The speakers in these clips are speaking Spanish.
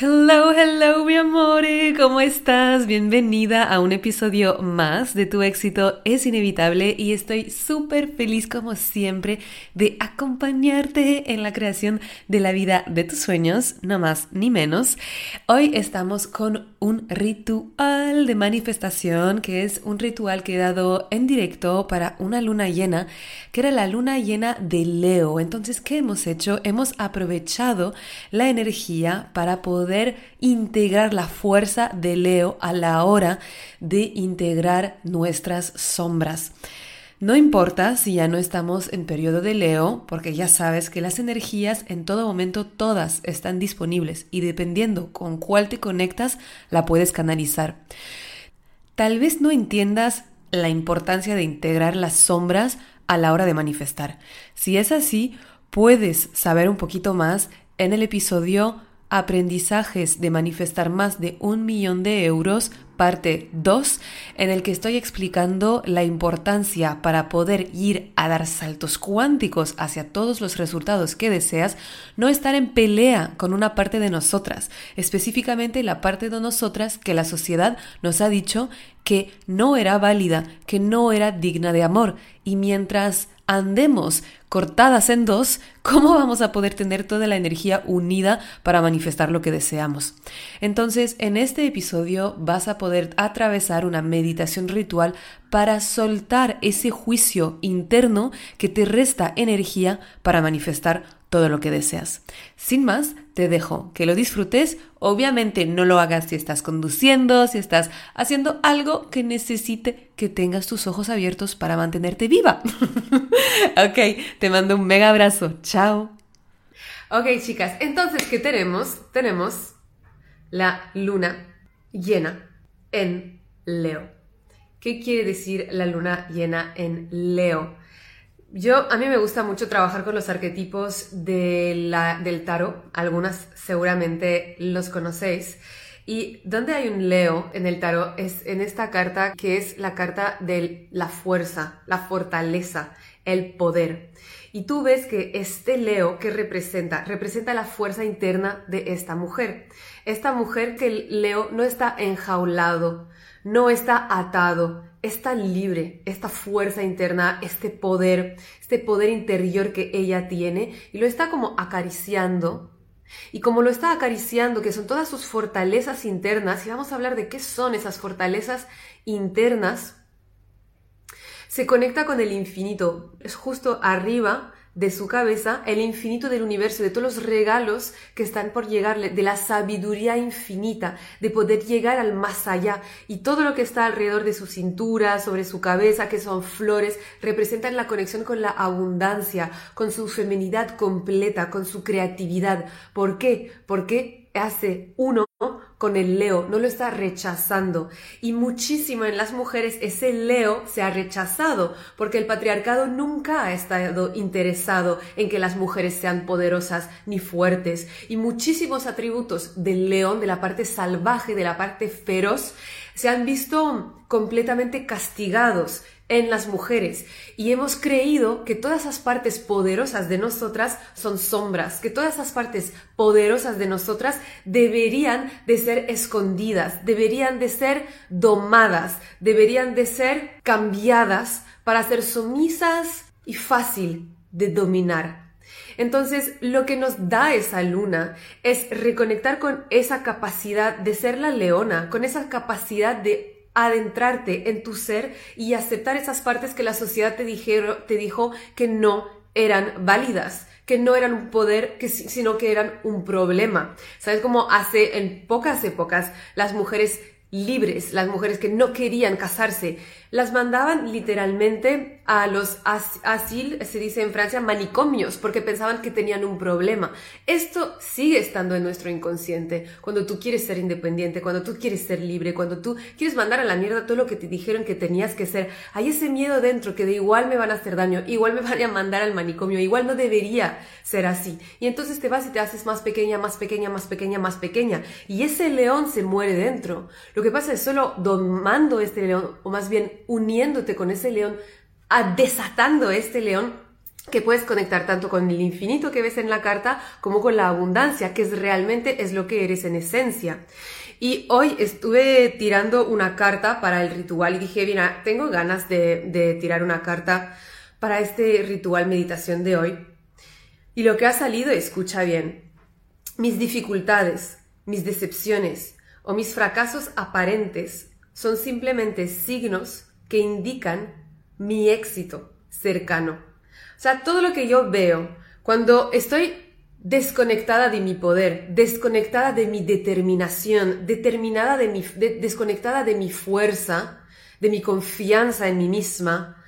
Hello, hello, mi amor, ¿cómo estás? Bienvenida a un episodio más de Tu éxito es inevitable y estoy súper feliz como siempre de acompañarte en la creación de la vida de tus sueños, no más ni menos. Hoy estamos con un ritual de manifestación que es un ritual que he dado en directo para una luna llena, que era la luna llena de Leo. Entonces, ¿qué hemos hecho? Hemos aprovechado la energía para poder integrar la fuerza de Leo a la hora de integrar nuestras sombras. No importa si ya no estamos en periodo de Leo, porque ya sabes que las energías en todo momento todas están disponibles y dependiendo con cuál te conectas, la puedes canalizar. Tal vez no entiendas la importancia de integrar las sombras a la hora de manifestar. Si es así, puedes saber un poquito más en el episodio Aprendizajes de manifestar más de un millón de euros, parte 2, en el que estoy explicando la importancia para poder ir a dar saltos cuánticos hacia todos los resultados que deseas, no estar en pelea con una parte de nosotras, específicamente la parte de nosotras que la sociedad nos ha dicho que no era válida, que no era digna de amor. Y mientras andemos cortadas en dos, ¿cómo vamos a poder tener toda la energía unida para manifestar lo que deseamos? Entonces, en este episodio vas a poder atravesar una meditación ritual para soltar ese juicio interno que te resta energía para manifestar todo lo que deseas. Sin más, te dejo que lo disfrutes. Obviamente no lo hagas si estás conduciendo, si estás haciendo algo que necesite que tengas tus ojos abiertos para mantenerte viva. ok, te mando un mega abrazo. Chao. Ok, chicas, entonces, ¿qué tenemos? Tenemos la luna llena en Leo. ¿Qué quiere decir la luna llena en Leo? Yo, a mí me gusta mucho trabajar con los arquetipos del tarot. Algunas seguramente los conocéis. Y donde hay un Leo en el tarot es en esta carta que es la carta de la fuerza, la fortaleza, el poder. Y tú ves que este Leo que representa, representa la fuerza interna de esta mujer. Esta mujer que el Leo no está enjaulado, no está atado, está libre, esta fuerza interna, este poder, este poder interior que ella tiene y lo está como acariciando. Y como lo está acariciando, que son todas sus fortalezas internas, y vamos a hablar de qué son esas fortalezas internas, se conecta con el infinito. Es justo arriba de su cabeza el infinito del universo, de todos los regalos que están por llegarle, de la sabiduría infinita, de poder llegar al más allá. Y todo lo que está alrededor de su cintura, sobre su cabeza, que son flores, representan la conexión con la abundancia, con su feminidad completa, con su creatividad. ¿Por qué? Porque hace uno con el Leo, no lo está rechazando. Y muchísimo en las mujeres ese Leo se ha rechazado, porque el patriarcado nunca ha estado interesado en que las mujeres sean poderosas ni fuertes. Y muchísimos atributos del león, de la parte salvaje, de la parte feroz, se han visto completamente castigados en las mujeres y hemos creído que todas esas partes poderosas de nosotras son sombras, que todas esas partes poderosas de nosotras deberían de ser escondidas, deberían de ser domadas, deberían de ser cambiadas para ser sumisas y fácil de dominar. Entonces, lo que nos da esa luna es reconectar con esa capacidad de ser la leona, con esa capacidad de adentrarte en tu ser y aceptar esas partes que la sociedad te, dijeron, te dijo que no eran válidas, que no eran un poder, que, sino que eran un problema. ¿Sabes cómo hace en pocas épocas las mujeres libres, las mujeres que no querían casarse, las mandaban literalmente a los asil, se dice en Francia, manicomios, porque pensaban que tenían un problema. Esto sigue estando en nuestro inconsciente. Cuando tú quieres ser independiente, cuando tú quieres ser libre, cuando tú quieres mandar a la mierda todo lo que te dijeron que tenías que ser, hay ese miedo dentro que de igual me van a hacer daño, igual me van a mandar al manicomio, igual no debería ser así. Y entonces te vas y te haces más pequeña, más pequeña, más pequeña, más pequeña. Y ese león se muere dentro. Lo que pasa es solo domando este león, o más bien uniéndote con ese león, desatando este león, que puedes conectar tanto con el infinito que ves en la carta como con la abundancia, que es realmente es lo que eres en esencia. Y hoy estuve tirando una carta para el ritual y dije, mira, tengo ganas de, de tirar una carta para este ritual meditación de hoy. Y lo que ha salido, escucha bien, mis dificultades, mis decepciones o mis fracasos aparentes son simplemente signos que indican mi éxito cercano. O sea, todo lo que yo veo cuando estoy desconectada de mi poder, desconectada de mi determinación, determinada de mi, desconectada de mi fuerza, de mi confianza en mí misma,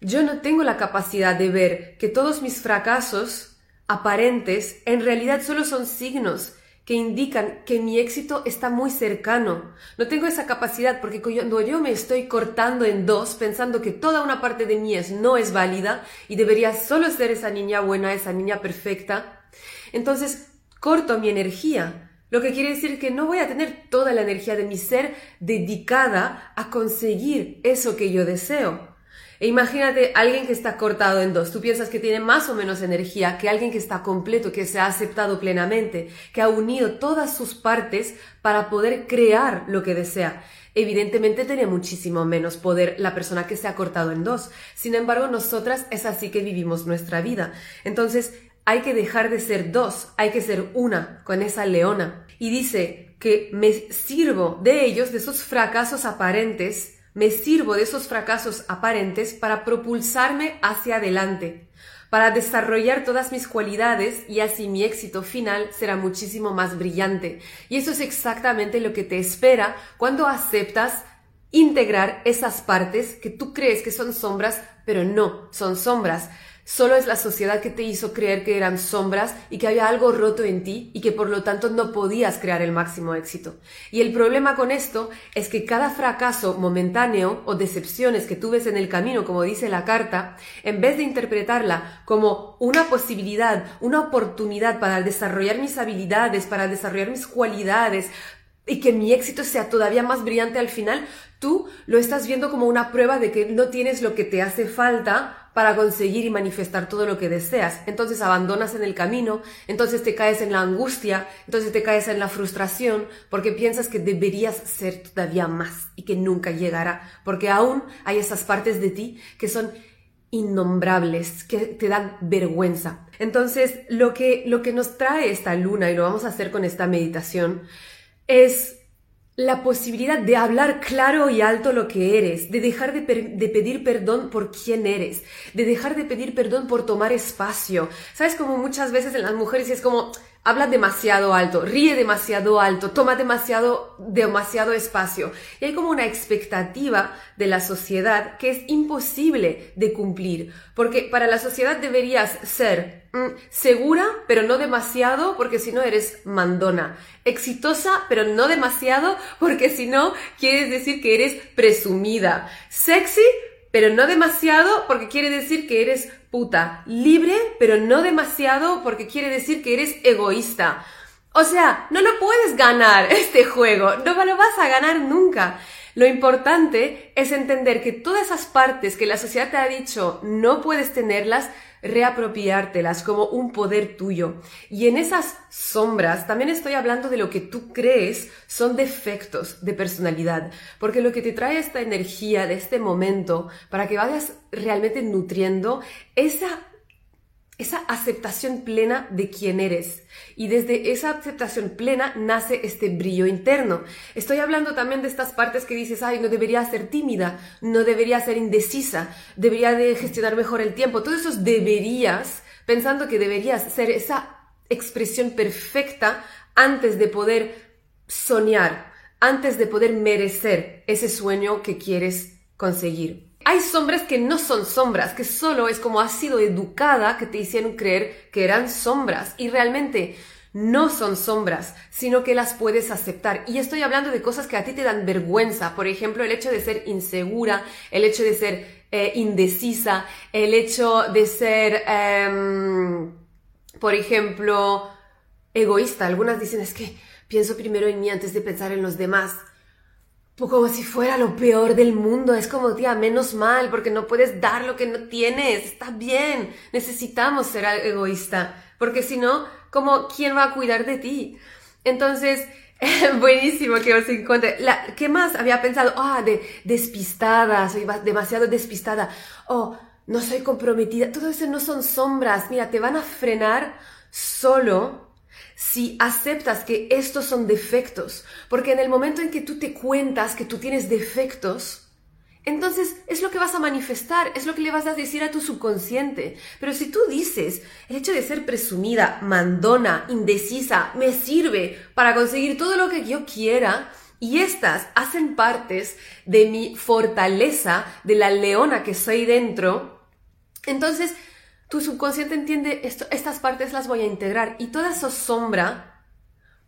yo no tengo la capacidad de ver que todos mis fracasos aparentes en realidad solo son signos que indican que mi éxito está muy cercano. No tengo esa capacidad porque cuando yo me estoy cortando en dos pensando que toda una parte de mí es, no es válida y debería solo ser esa niña buena, esa niña perfecta, entonces corto mi energía. Lo que quiere decir que no voy a tener toda la energía de mi ser dedicada a conseguir eso que yo deseo. E imagínate alguien que está cortado en dos. Tú piensas que tiene más o menos energía que alguien que está completo, que se ha aceptado plenamente, que ha unido todas sus partes para poder crear lo que desea. Evidentemente tiene muchísimo menos poder la persona que se ha cortado en dos. Sin embargo, nosotras es así que vivimos nuestra vida. Entonces, hay que dejar de ser dos, hay que ser una con esa leona. Y dice que me sirvo de ellos, de esos fracasos aparentes, me sirvo de esos fracasos aparentes para propulsarme hacia adelante, para desarrollar todas mis cualidades y así mi éxito final será muchísimo más brillante. Y eso es exactamente lo que te espera cuando aceptas integrar esas partes que tú crees que son sombras, pero no son sombras. Solo es la sociedad que te hizo creer que eran sombras y que había algo roto en ti y que por lo tanto no podías crear el máximo éxito. Y el problema con esto es que cada fracaso momentáneo o decepciones que tú ves en el camino, como dice la carta, en vez de interpretarla como una posibilidad, una oportunidad para desarrollar mis habilidades, para desarrollar mis cualidades, y que mi éxito sea todavía más brillante al final, tú lo estás viendo como una prueba de que no tienes lo que te hace falta para conseguir y manifestar todo lo que deseas. Entonces abandonas en el camino, entonces te caes en la angustia, entonces te caes en la frustración, porque piensas que deberías ser todavía más y que nunca llegará, porque aún hay esas partes de ti que son innombrables, que te dan vergüenza. Entonces, lo que, lo que nos trae esta luna, y lo vamos a hacer con esta meditación, es la posibilidad de hablar claro y alto lo que eres, de dejar de, pedir perdón por quién eres, de dejar de pedir perdón por tomar espacio. ¿Sabes? Como muchas veces en las mujeres es como, habla demasiado alto, ríe demasiado alto, toma demasiado, demasiado espacio. Y hay como una expectativa de la sociedad que es imposible de cumplir, porque para la sociedad deberías ser mm, segura, pero no demasiado, porque si no eres mandona. Exitosa, pero no demasiado, porque si no, quieres decir que eres presumida. Sexy, pero no demasiado porque quiere decir que eres puta. Libre, pero no demasiado porque quiere decir que eres egoísta. O sea, no lo puedes ganar este juego, no lo vas a ganar nunca. Lo importante es entender que todas esas partes que la sociedad te ha dicho no puedes tenerlas, reapropiártelas como un poder tuyo. Y en esas sombras también estoy hablando de lo que tú crees son defectos de personalidad, porque lo que te trae esta energía de este momento para que vayas realmente nutriendo esa esa aceptación plena de quién eres. Y desde esa aceptación plena nace este brillo interno. Estoy hablando también de estas partes que dices, ay, no debería ser tímida, no debería ser indecisa, debería de gestionar mejor el tiempo. Todos esos deberías pensando que deberías ser esa expresión perfecta antes de poder soñar, antes de poder merecer ese sueño que quieres conseguir. Hay sombras que no son sombras, que solo es como has sido educada que te hicieron creer que eran sombras y realmente no son sombras, sino que las puedes aceptar. Y estoy hablando de cosas que a ti te dan vergüenza, por ejemplo, el hecho de ser insegura, el hecho de ser eh, indecisa, el hecho de ser, em, por ejemplo, egoísta. Algunas dicen es que pienso primero en mí antes de pensar en los demás. Como si fuera lo peor del mundo. Es como, tía, menos mal, porque no puedes dar lo que no tienes. Está bien. Necesitamos ser egoísta. Porque si no, como, ¿quién va a cuidar de ti? Entonces, buenísimo que os encuentre. ¿Qué más había pensado? Ah, de despistada, soy demasiado despistada. Oh, no soy comprometida. Todo eso no son sombras. Mira, te van a frenar solo si aceptas que estos son defectos, porque en el momento en que tú te cuentas que tú tienes defectos, entonces es lo que vas a manifestar, es lo que le vas a decir a tu subconsciente. Pero si tú dices, el hecho de ser presumida, mandona, indecisa, me sirve para conseguir todo lo que yo quiera, y estas hacen partes de mi fortaleza, de la leona que soy dentro, entonces tu subconsciente entiende esto, estas partes las voy a integrar y toda esa sombra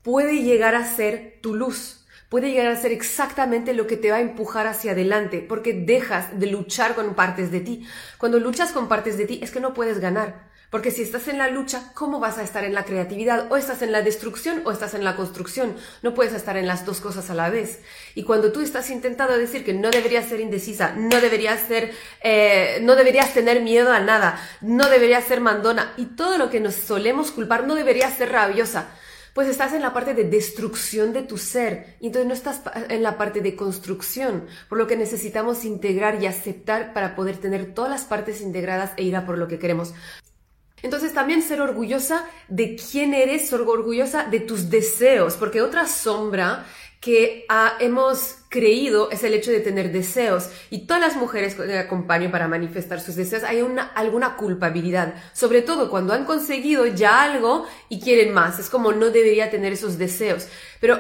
puede llegar a ser tu luz, puede llegar a ser exactamente lo que te va a empujar hacia adelante, porque dejas de luchar con partes de ti. Cuando luchas con partes de ti es que no puedes ganar. Porque si estás en la lucha, ¿cómo vas a estar en la creatividad? O estás en la destrucción o estás en la construcción. No puedes estar en las dos cosas a la vez. Y cuando tú estás intentando decir que no deberías ser indecisa, no deberías ser, eh, no deberías tener miedo a nada, no deberías ser mandona y todo lo que nos solemos culpar, no deberías ser rabiosa pues estás en la parte de destrucción de tu ser y entonces no estás en la parte de construcción, por lo que necesitamos integrar y aceptar para poder tener todas las partes integradas e ir a por lo que queremos. Entonces también ser orgullosa de quién eres, ser orgullosa de tus deseos, porque otra sombra que ah, hemos creído es el hecho de tener deseos. Y todas las mujeres que acompaño para manifestar sus deseos hay una, alguna culpabilidad, sobre todo cuando han conseguido ya algo y quieren más. Es como no debería tener esos deseos. Pero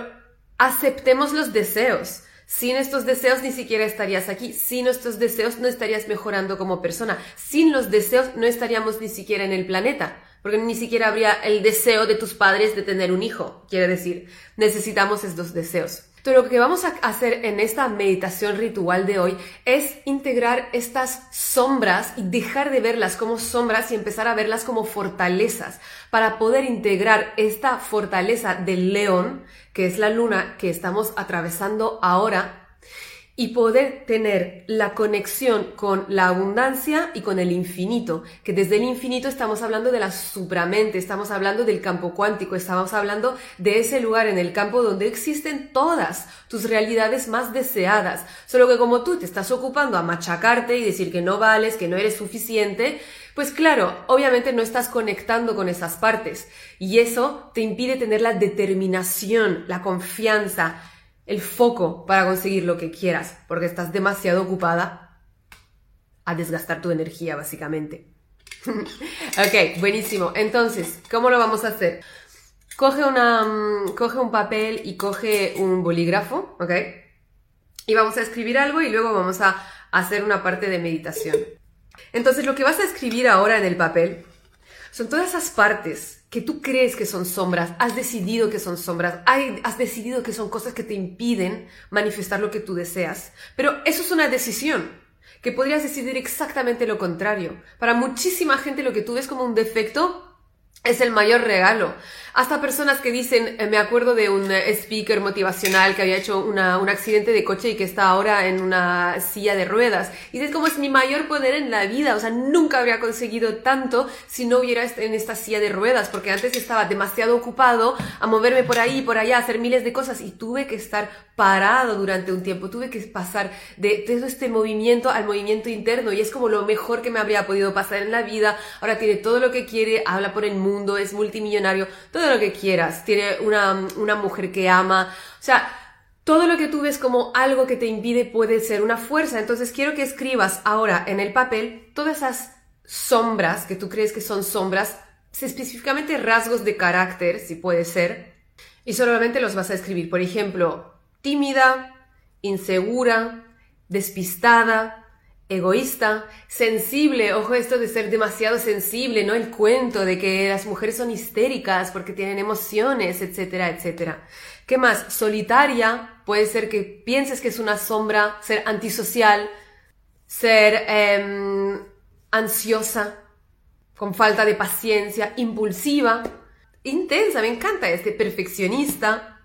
aceptemos los deseos. Sin estos deseos ni siquiera estarías aquí. Sin estos deseos no estarías mejorando como persona. Sin los deseos no estaríamos ni siquiera en el planeta. Porque ni siquiera habría el deseo de tus padres de tener un hijo. Quiere decir, necesitamos estos deseos. Pero lo que vamos a hacer en esta meditación ritual de hoy es integrar estas sombras y dejar de verlas como sombras y empezar a verlas como fortalezas para poder integrar esta fortaleza del león, que es la luna que estamos atravesando ahora y poder tener la conexión con la abundancia y con el infinito, que desde el infinito estamos hablando de la supramente, estamos hablando del campo cuántico, estamos hablando de ese lugar en el campo donde existen todas tus realidades más deseadas, solo que como tú te estás ocupando a machacarte y decir que no vales, que no eres suficiente, pues claro, obviamente no estás conectando con esas partes. Y eso te impide tener la determinación, la confianza, el foco para conseguir lo que quieras, porque estás demasiado ocupada a desgastar tu energía, básicamente. ok, buenísimo. Entonces, ¿cómo lo vamos a hacer? Coge, una, mm, coge un papel y coge un bolígrafo, ¿ok? Y vamos a escribir algo y luego vamos a hacer una parte de meditación. Entonces, lo que vas a escribir ahora en el papel son todas esas partes que tú crees que son sombras, has decidido que son sombras, has decidido que son cosas que te impiden manifestar lo que tú deseas. Pero eso es una decisión, que podrías decidir exactamente lo contrario. Para muchísima gente lo que tú ves como un defecto es el mayor regalo. Hasta personas que dicen, eh, me acuerdo de un eh, speaker motivacional que había hecho un accidente de coche y que está ahora en una silla de ruedas. Y es como es mi mayor poder en la vida. O sea, nunca habría conseguido tanto si no hubiera en esta silla de ruedas, porque antes estaba demasiado ocupado a moverme por ahí, por allá, a hacer miles de cosas y tuve que estar parado durante un tiempo. Tuve que pasar de todo este movimiento al movimiento interno y es como lo mejor que me habría podido pasar en la vida. Ahora tiene todo lo que quiere, habla por el mundo, es multimillonario, todo lo que quieras, tiene una, una mujer que ama, o sea, todo lo que tú ves como algo que te impide puede ser una fuerza. Entonces quiero que escribas ahora en el papel todas esas sombras que tú crees que son sombras, específicamente rasgos de carácter, si puede ser, y solamente los vas a escribir. Por ejemplo, tímida, insegura, despistada, egoísta, sensible, ojo esto de ser demasiado sensible, ¿no? El cuento de que las mujeres son histéricas porque tienen emociones, etcétera, etcétera. ¿Qué más? Solitaria, puede ser que pienses que es una sombra, ser antisocial, ser em, ansiosa, con falta de paciencia, impulsiva, intensa, me encanta este, perfeccionista,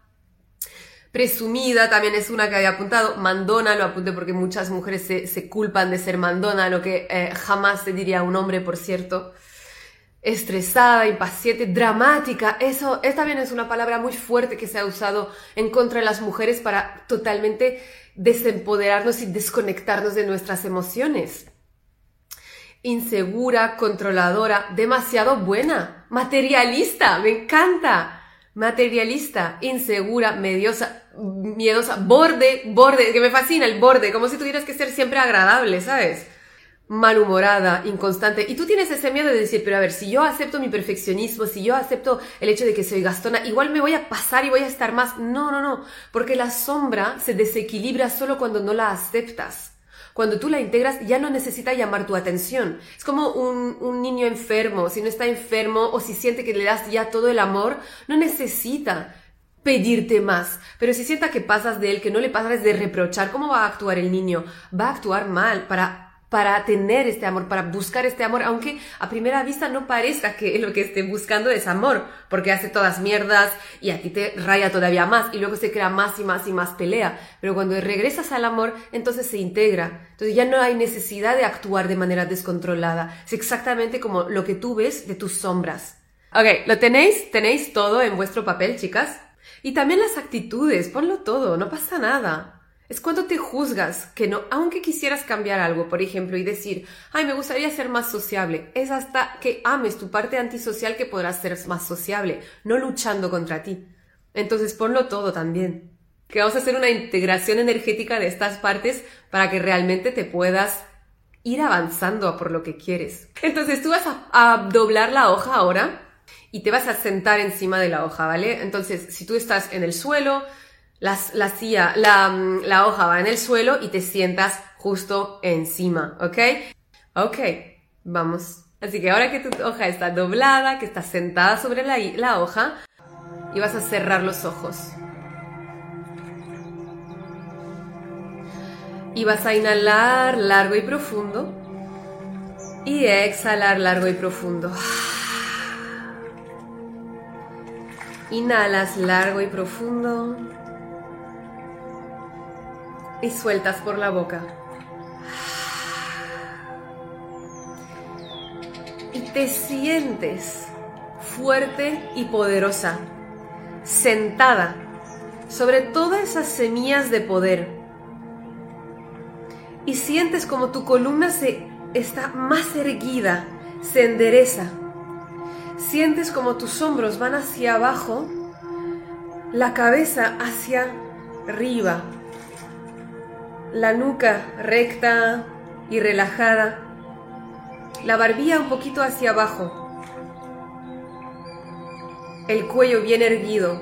Presumida también es una que había apuntado. Mandona lo apunté porque muchas mujeres se, culpan de ser mandona, lo que eh, jamás se diría a un hombre, por cierto. Estresada, impaciente, dramática. Eso, esta también es una palabra muy fuerte que se ha usado en contra de las mujeres para totalmente desempoderarnos y desconectarnos de nuestras emociones. Insegura, controladora, demasiado buena, materialista, me encanta materialista, insegura, mediosa, miedosa, borde, borde, que me fascina el borde, como si tuvieras que ser siempre agradable, ¿sabes? malhumorada, inconstante. Y tú tienes ese miedo de decir, pero a ver, si yo acepto mi perfeccionismo, si yo acepto el hecho de que soy gastona, igual me voy a pasar y voy a estar más. No, no, no, porque la sombra se desequilibra solo cuando no la aceptas. Cuando tú la integras ya no necesita llamar tu atención. Es como un, un niño enfermo. Si no está enfermo o si siente que le das ya todo el amor, no necesita pedirte más. Pero si sienta que pasas de él, que no le pasas de reprochar, ¿cómo va a actuar el niño? Va a actuar mal para para tener este amor, para buscar este amor, aunque a primera vista no parezca que lo que esté buscando es amor, porque hace todas mierdas y a ti te raya todavía más y luego se crea más y más y más pelea. Pero cuando regresas al amor, entonces se integra. Entonces ya no hay necesidad de actuar de manera descontrolada. Es exactamente como lo que tú ves de tus sombras. Ok, ¿lo tenéis? ¿Tenéis todo en vuestro papel, chicas? Y también las actitudes, ponlo todo, no pasa nada. Es cuando te juzgas que no, aunque quisieras cambiar algo, por ejemplo, y decir, ay, me gustaría ser más sociable. Es hasta que ames tu parte antisocial que podrás ser más sociable, no luchando contra ti. Entonces ponlo todo también. Que vamos a hacer una integración energética de estas partes para que realmente te puedas ir avanzando por lo que quieres. Entonces tú vas a, a doblar la hoja ahora y te vas a sentar encima de la hoja, ¿vale? Entonces, si tú estás en el suelo, la, silla, mm, la, hoja va en el suelo y te sientas justo encima, ¿ok? Ok, vamos. Así que ahora que tu hoja está doblada, que estás sentada sobre la, la hoja, y vas a cerrar los ojos. Y vas a inhalar largo y profundo. Y exhalar largo y profundo. Inhalas largo y profundo y sueltas por la boca. Y te sientes fuerte y poderosa, sentada sobre todas esas semillas de poder. Y sientes como tu columna se está más erguida, se endereza. Sientes como tus hombros van hacia abajo, la cabeza hacia arriba, la nuca recta y relajada, la barbilla un poquito hacia abajo, el cuello bien erguido,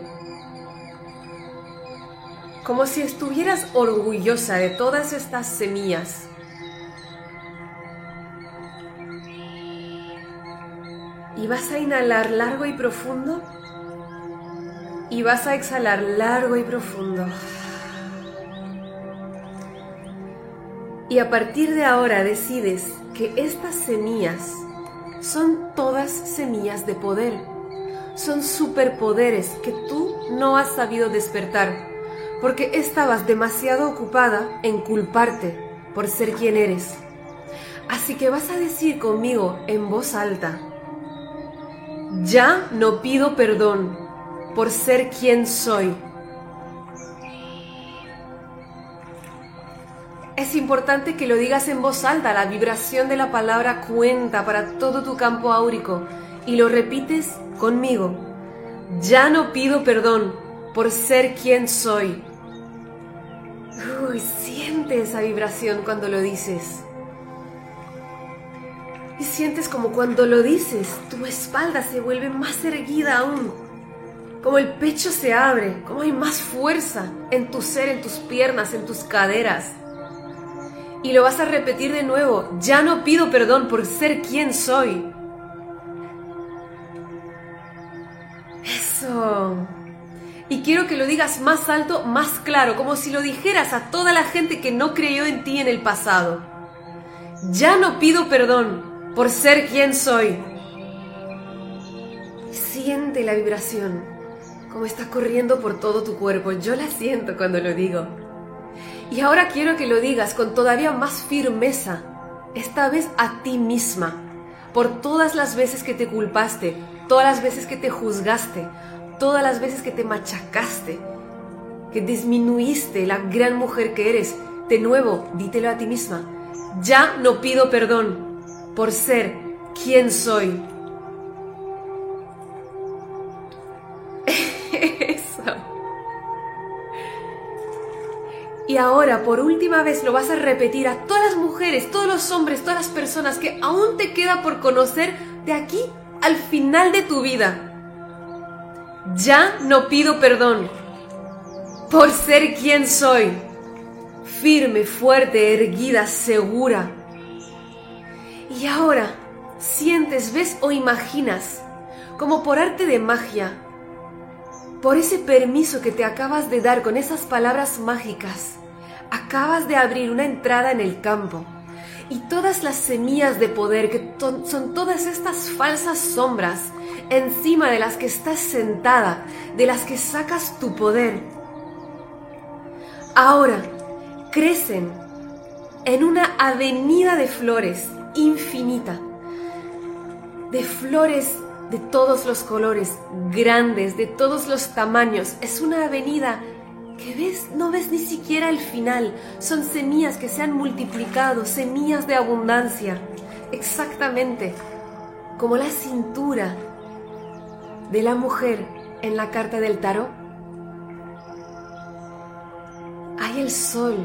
como si estuvieras orgullosa de todas estas semillas. Y vas a inhalar largo y profundo y vas a exhalar largo y profundo. Y a partir de ahora decides que estas semillas son todas semillas de poder. Son superpoderes que tú no has sabido despertar porque estabas demasiado ocupada en culparte por ser quien eres. Así que vas a decir conmigo en voz alta, ya no pido perdón por ser quien soy Es importante que lo digas en voz alta, la vibración de la palabra cuenta para todo tu campo áurico y lo repites conmigo. Ya no pido perdón por ser quien soy. Uy, siente esa vibración cuando lo dices. Y sientes como cuando lo dices, tu espalda se vuelve más erguida aún. Como el pecho se abre, como hay más fuerza en tu ser, en tus piernas, en tus caderas. Y lo vas a repetir de nuevo, ya no pido perdón por ser quien soy. Eso. Y quiero que lo digas más alto, más claro, como si lo dijeras a toda la gente que no creyó en ti en el pasado. Ya no pido perdón por ser quien soy. Siente la vibración, como está corriendo por todo tu cuerpo. Yo la siento cuando lo digo. Y ahora quiero que lo digas con todavía más firmeza, esta vez a ti misma, por todas las veces que te culpaste, todas las veces que te juzgaste, todas las veces que te machacaste, que disminuiste la gran mujer que eres. De nuevo, dítelo a ti misma. Ya no pido perdón por ser quien soy. Y ahora, por última vez, lo vas a repetir a todas las mujeres, todos los hombres, todas las personas que aún te queda por conocer de aquí al final de tu vida. Ya no pido perdón por ser quien soy. Firme, fuerte, erguida, segura, y ahora sientes, ves o imaginas, como por arte de magia, por ese permiso que te acabas de dar con esas palabras mágicas, acabas de abrir una entrada en el campo. Y todas las semillas de poder, que son todas estas falsas sombras encima de las que estás sentada, de las que sacas tu poder, ahora crecen en una avenida de flores infinita, de flores de todos los colores, grandes, de todos los tamaños. Es una avenida que ves, no ves ni siquiera el final. Son semillas que se han multiplicado, semillas de abundancia. Exactamente como la cintura de la mujer en la carta del tarot. Hay el sol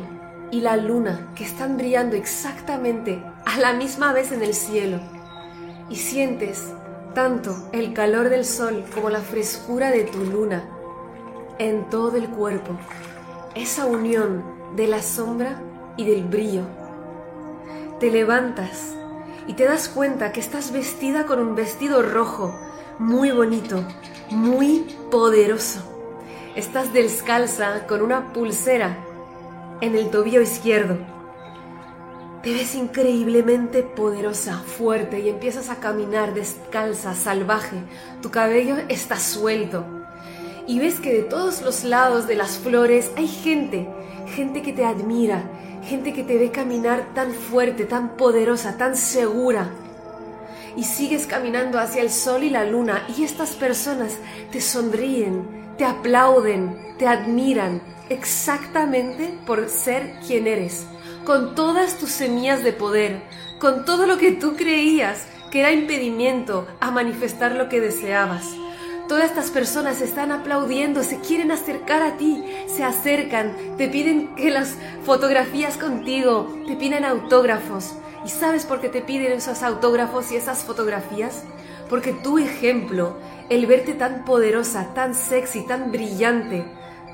y la luna que están brillando exactamente a la misma vez en el cielo y sientes tanto el calor del sol como la frescura de tu luna en todo el cuerpo, esa unión de la sombra y del brillo. Te levantas y te das cuenta que estás vestida con un vestido rojo, muy bonito, muy poderoso. Estás descalza con una pulsera en el tobillo izquierdo te ves increíblemente poderosa, fuerte y empiezas a caminar descalza, salvaje. Tu cabello está suelto. Y ves que de todos los lados de las flores hay gente, gente que te admira, gente que te ve caminar tan fuerte, tan poderosa, tan segura. Y sigues caminando hacia el sol y la luna y estas personas te sonríen, te aplauden, te admiran exactamente por ser quien eres con todas tus semillas de poder, con todo lo que tú creías que era impedimento a manifestar lo que deseabas. Todas estas personas están aplaudiendo, se quieren acercar a ti, se acercan, te piden que las fotografías contigo, te piden autógrafos. ¿Y sabes por qué te piden esos autógrafos y esas fotografías? Porque tu ejemplo, el verte tan poderosa, tan sexy, tan brillante,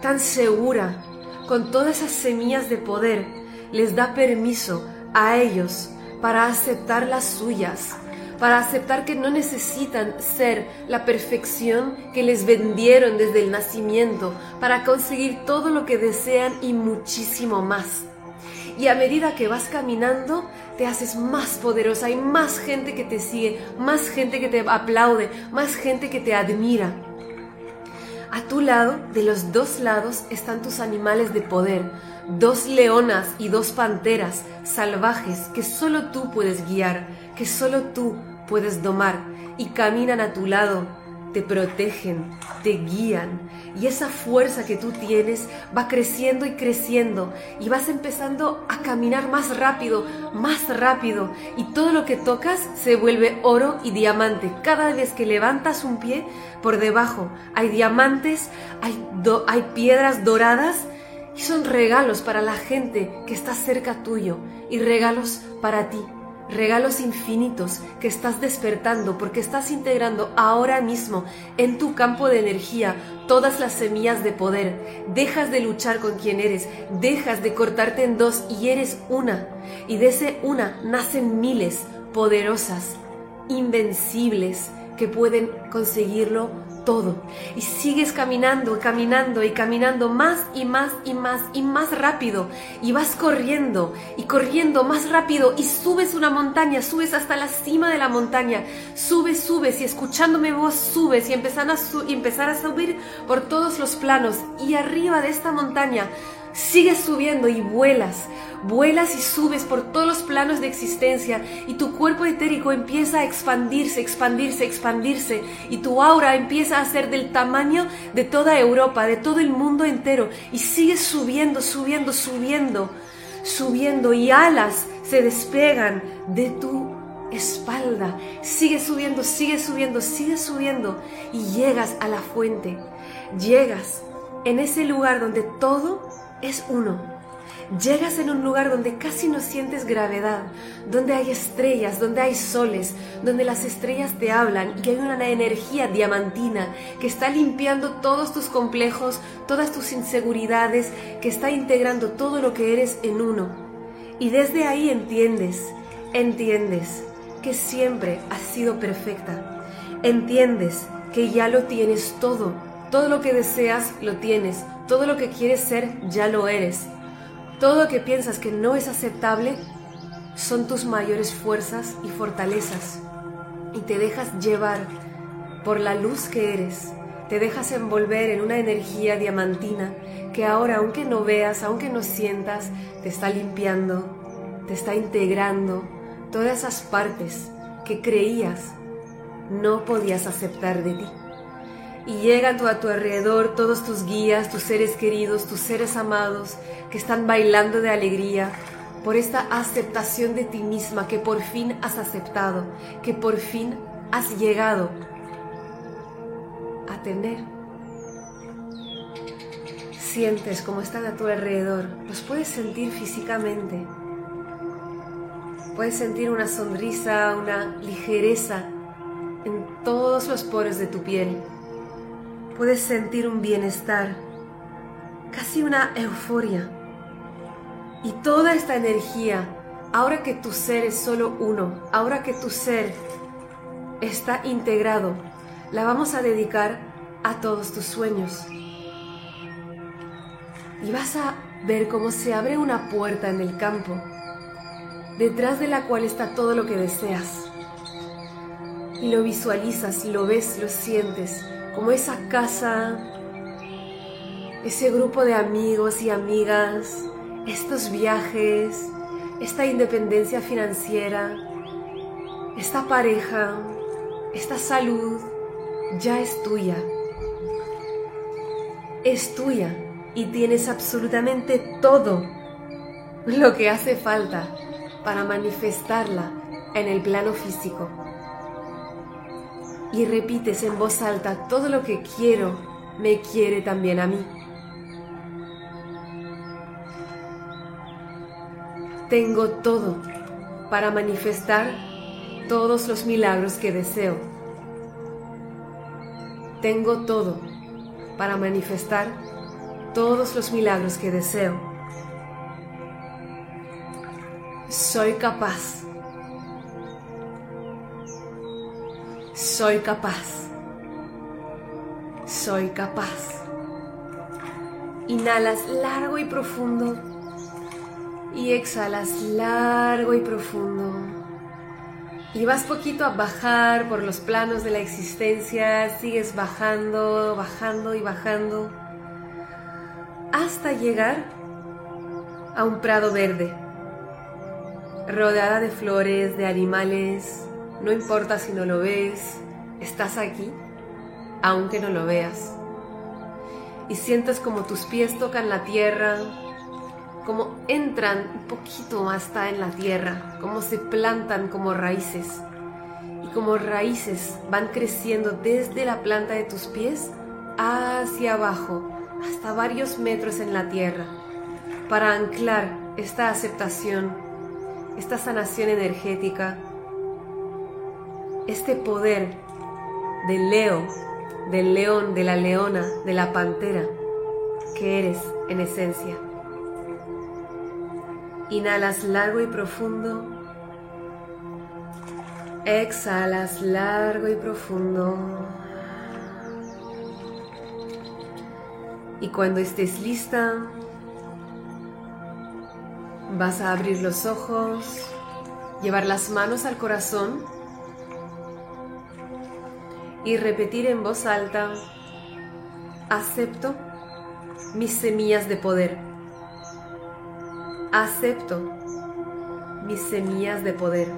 tan segura, con todas esas semillas de poder, les da permiso a ellos para aceptar las suyas, para aceptar que no necesitan ser la perfección que les vendieron desde el nacimiento, para conseguir todo lo que desean y muchísimo más. Y a medida que vas caminando, te haces más poderosa, hay más gente que te sigue, más gente que te aplaude, más gente que te admira. A tu lado, de los dos lados, están tus animales de poder, dos leonas y dos panteras salvajes que solo tú puedes guiar, que solo tú puedes domar y caminan a tu lado, te protegen, te guían. Y esa fuerza que tú tienes va creciendo y creciendo y vas empezando a caminar más rápido, más rápido. Y todo lo que tocas se vuelve oro y diamante. Cada vez que levantas un pie, por debajo hay diamantes, hay, hay piedras doradas y son regalos para la gente que está cerca tuyo y regalos para ti, regalos infinitos que estás despertando porque estás integrando ahora mismo en tu campo de energía todas las semillas de poder. Dejas de luchar con quien eres, dejas de cortarte en dos y eres una. Y de ese una nacen miles poderosas, invencibles, que pueden conseguirlo Y sigues caminando, caminando y caminando más y más y más y más rápido. Y vas corriendo y corriendo más rápido y subes una montaña, subes hasta la cima de la montaña. Subes, subes y escuchándome vos subes y, empezar a, empezar a subir por todos los planos. Y arriba de esta montaña sigues subiendo y vuelas vuelas y subes por todos los planos de existencia y tu cuerpo etérico empieza a expandirse, expandirse, expandirse y tu aura empieza a ser del tamaño de toda Europa, de todo el mundo entero y sigues subiendo, subiendo, subiendo, subiendo y alas se despegan de tu espalda. Sigues subiendo, sigues subiendo, sigues subiendo y llegas a la fuente. Llegas en ese lugar donde todo es uno Llegas en un lugar donde casi no sientes gravedad, donde hay estrellas, donde hay soles, donde las estrellas te hablan y hay una energía diamantina que está limpiando todos tus complejos, todas tus inseguridades, que está integrando todo lo que eres en uno. Y desde ahí entiendes, entiendes que siempre has sido perfecta. Entiendes que ya lo tienes todo. Todo lo que deseas lo tienes. Todo lo que quieres ser ya lo eres todo lo que piensas que no es aceptable son tus mayores fuerzas y fortalezas. Y te dejas llevar por la luz que eres, te dejas envolver en una energía diamantina que ahora, aunque no veas, aunque no sientas, te está limpiando, te está integrando todas esas partes que creías no podías aceptar de ti y llegan a tu alrededor todos tus guías, tus seres queridos, tus seres amados que están bailando de alegría por esta aceptación de ti misma que por fin has aceptado, que por fin has llegado a tener. Sientes cómo están a tu alrededor, los puedes sentir físicamente. Puedes sentir una sonrisa, una ligereza en todos los poros de tu piel puedes sentir un bienestar, casi una euforia. Y toda esta energía, ahora que tu ser es solo uno, ahora que tu ser está integrado, la vamos a dedicar a todos tus sueños. Y vas a ver cómo se abre una puerta en el campo, detrás de la cual está todo lo que deseas. Y lo visualizas, lo ves, lo sientes como esa casa, ese grupo de amigos y amigas, estos viajes, esta independencia financiera, esta pareja, esta salud, ya es tuya. Es tuya y tienes absolutamente todo lo que hace falta para manifestarla en el plano físico y repites en voz alta, todo lo que quiero me quiere también a mí. Tengo todo para manifestar todos los milagros que deseo. Tengo todo para manifestar todos los milagros que deseo. Soy capaz Soy capaz. Soy capaz. Inhalas largo y profundo y exhalas largo y profundo. Y vas poquito a bajar por los planos de la existencia, sigues bajando, bajando y bajando, hasta llegar a un prado verde, rodeada de flores, de animales, no importa si no lo ves, estás aquí, aunque no lo veas. Y sientes como tus pies tocan la tierra, como entran un poquito hasta en la tierra, como se plantan como raíces. Y como raíces van creciendo desde la planta de tus pies hacia abajo, hasta varios metros en la tierra, para anclar esta aceptación esta sanación energética, este poder del Leo, del león, de la leona, de la pantera que eres en esencia. Inhalas largo y profundo. Exhalas largo y profundo. Y cuando estés lista, vas a abrir los ojos, llevar las manos al corazón y repetir en voz alta, acepto mis semillas de poder. Acepto mis semillas de poder.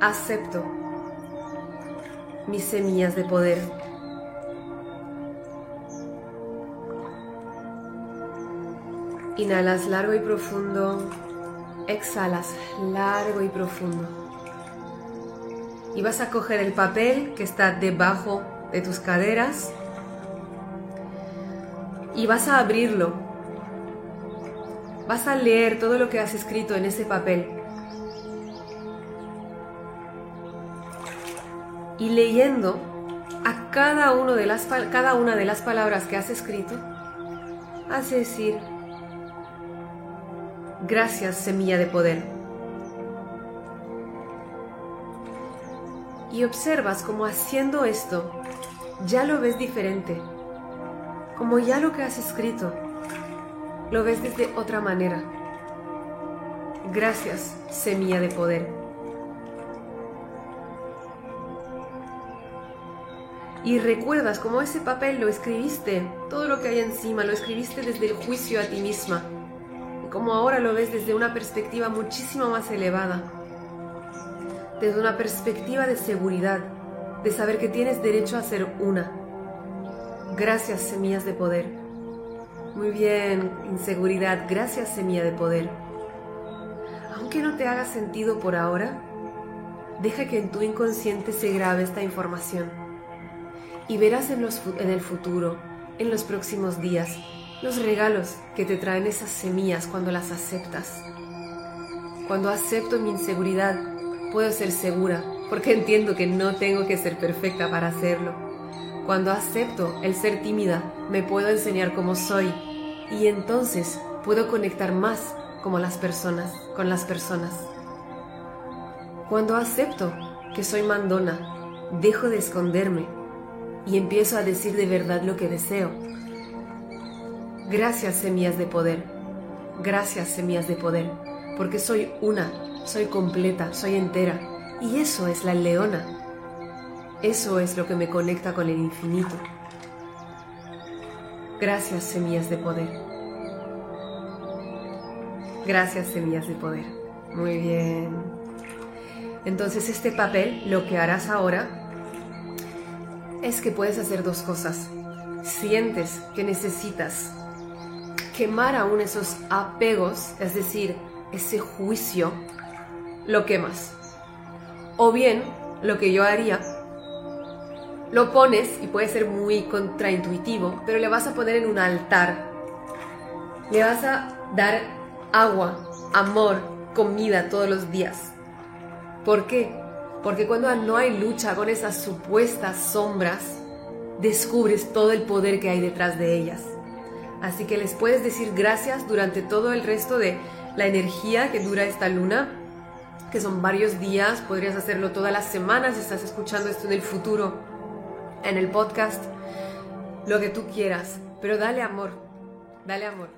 Acepto mis semillas de poder. Inhalas largo y profundo. Exhalas largo y profundo. Y vas a coger el papel que está debajo de tus caderas y vas a abrirlo. Vas a leer todo lo que has escrito en ese papel. Y leyendo a cada, uno de las, cada una de las palabras que has escrito, has decir, gracias semilla de poder. Y observas como haciendo esto, ya lo ves diferente como ya lo que has escrito, lo ves desde otra manera. Gracias, semilla de poder. Y recuerdas cómo ese papel lo escribiste, todo lo que hay encima, lo escribiste desde el juicio a ti misma. Y como ahora lo ves desde una perspectiva muchísimo más elevada. Desde una perspectiva de seguridad, de saber que tienes derecho a ser una Gracias, semillas de poder. Muy bien, inseguridad. Gracias, semilla de poder. Aunque no te haga sentido por ahora, deja que en tu inconsciente se grabe esta información. Y verás en, en el futuro, en los próximos días, los regalos que te traen esas semillas cuando las aceptas. Cuando acepto mi inseguridad, puedo ser segura, porque entiendo que no tengo que ser perfecta para hacerlo cuando acepto el ser tímida, me puedo enseñar cómo soy y entonces puedo conectar más como las personas, con las personas. Cuando acepto que soy mandona, dejo de esconderme y empiezo a decir de verdad lo que deseo. Gracias semillas de poder, gracias semillas de poder, porque soy una, soy completa, soy entera y eso es la leona eso es lo que me conecta con el infinito. Gracias, semillas de poder. Gracias, semillas de poder. Muy bien. Entonces este papel, lo que harás ahora es que puedes hacer dos cosas. Sientes que necesitas quemar aún esos apegos, es decir, ese juicio, lo quemas. O bien, lo que yo haría lo pones y puede ser muy contraintuitivo, pero le vas a poner en un altar. Le vas a dar agua, amor, comida todos los días. ¿Por qué? Porque cuando no hay lucha con esas supuestas sombras, descubres todo el poder que hay detrás de ellas. Así que les puedes decir gracias durante todo el resto de la energía que dura esta luna, que son varios días, podrías hacerlo todas las semanas si estás escuchando esto en el futuro en el podcast, lo que tú quieras, pero dale amor, dale amor.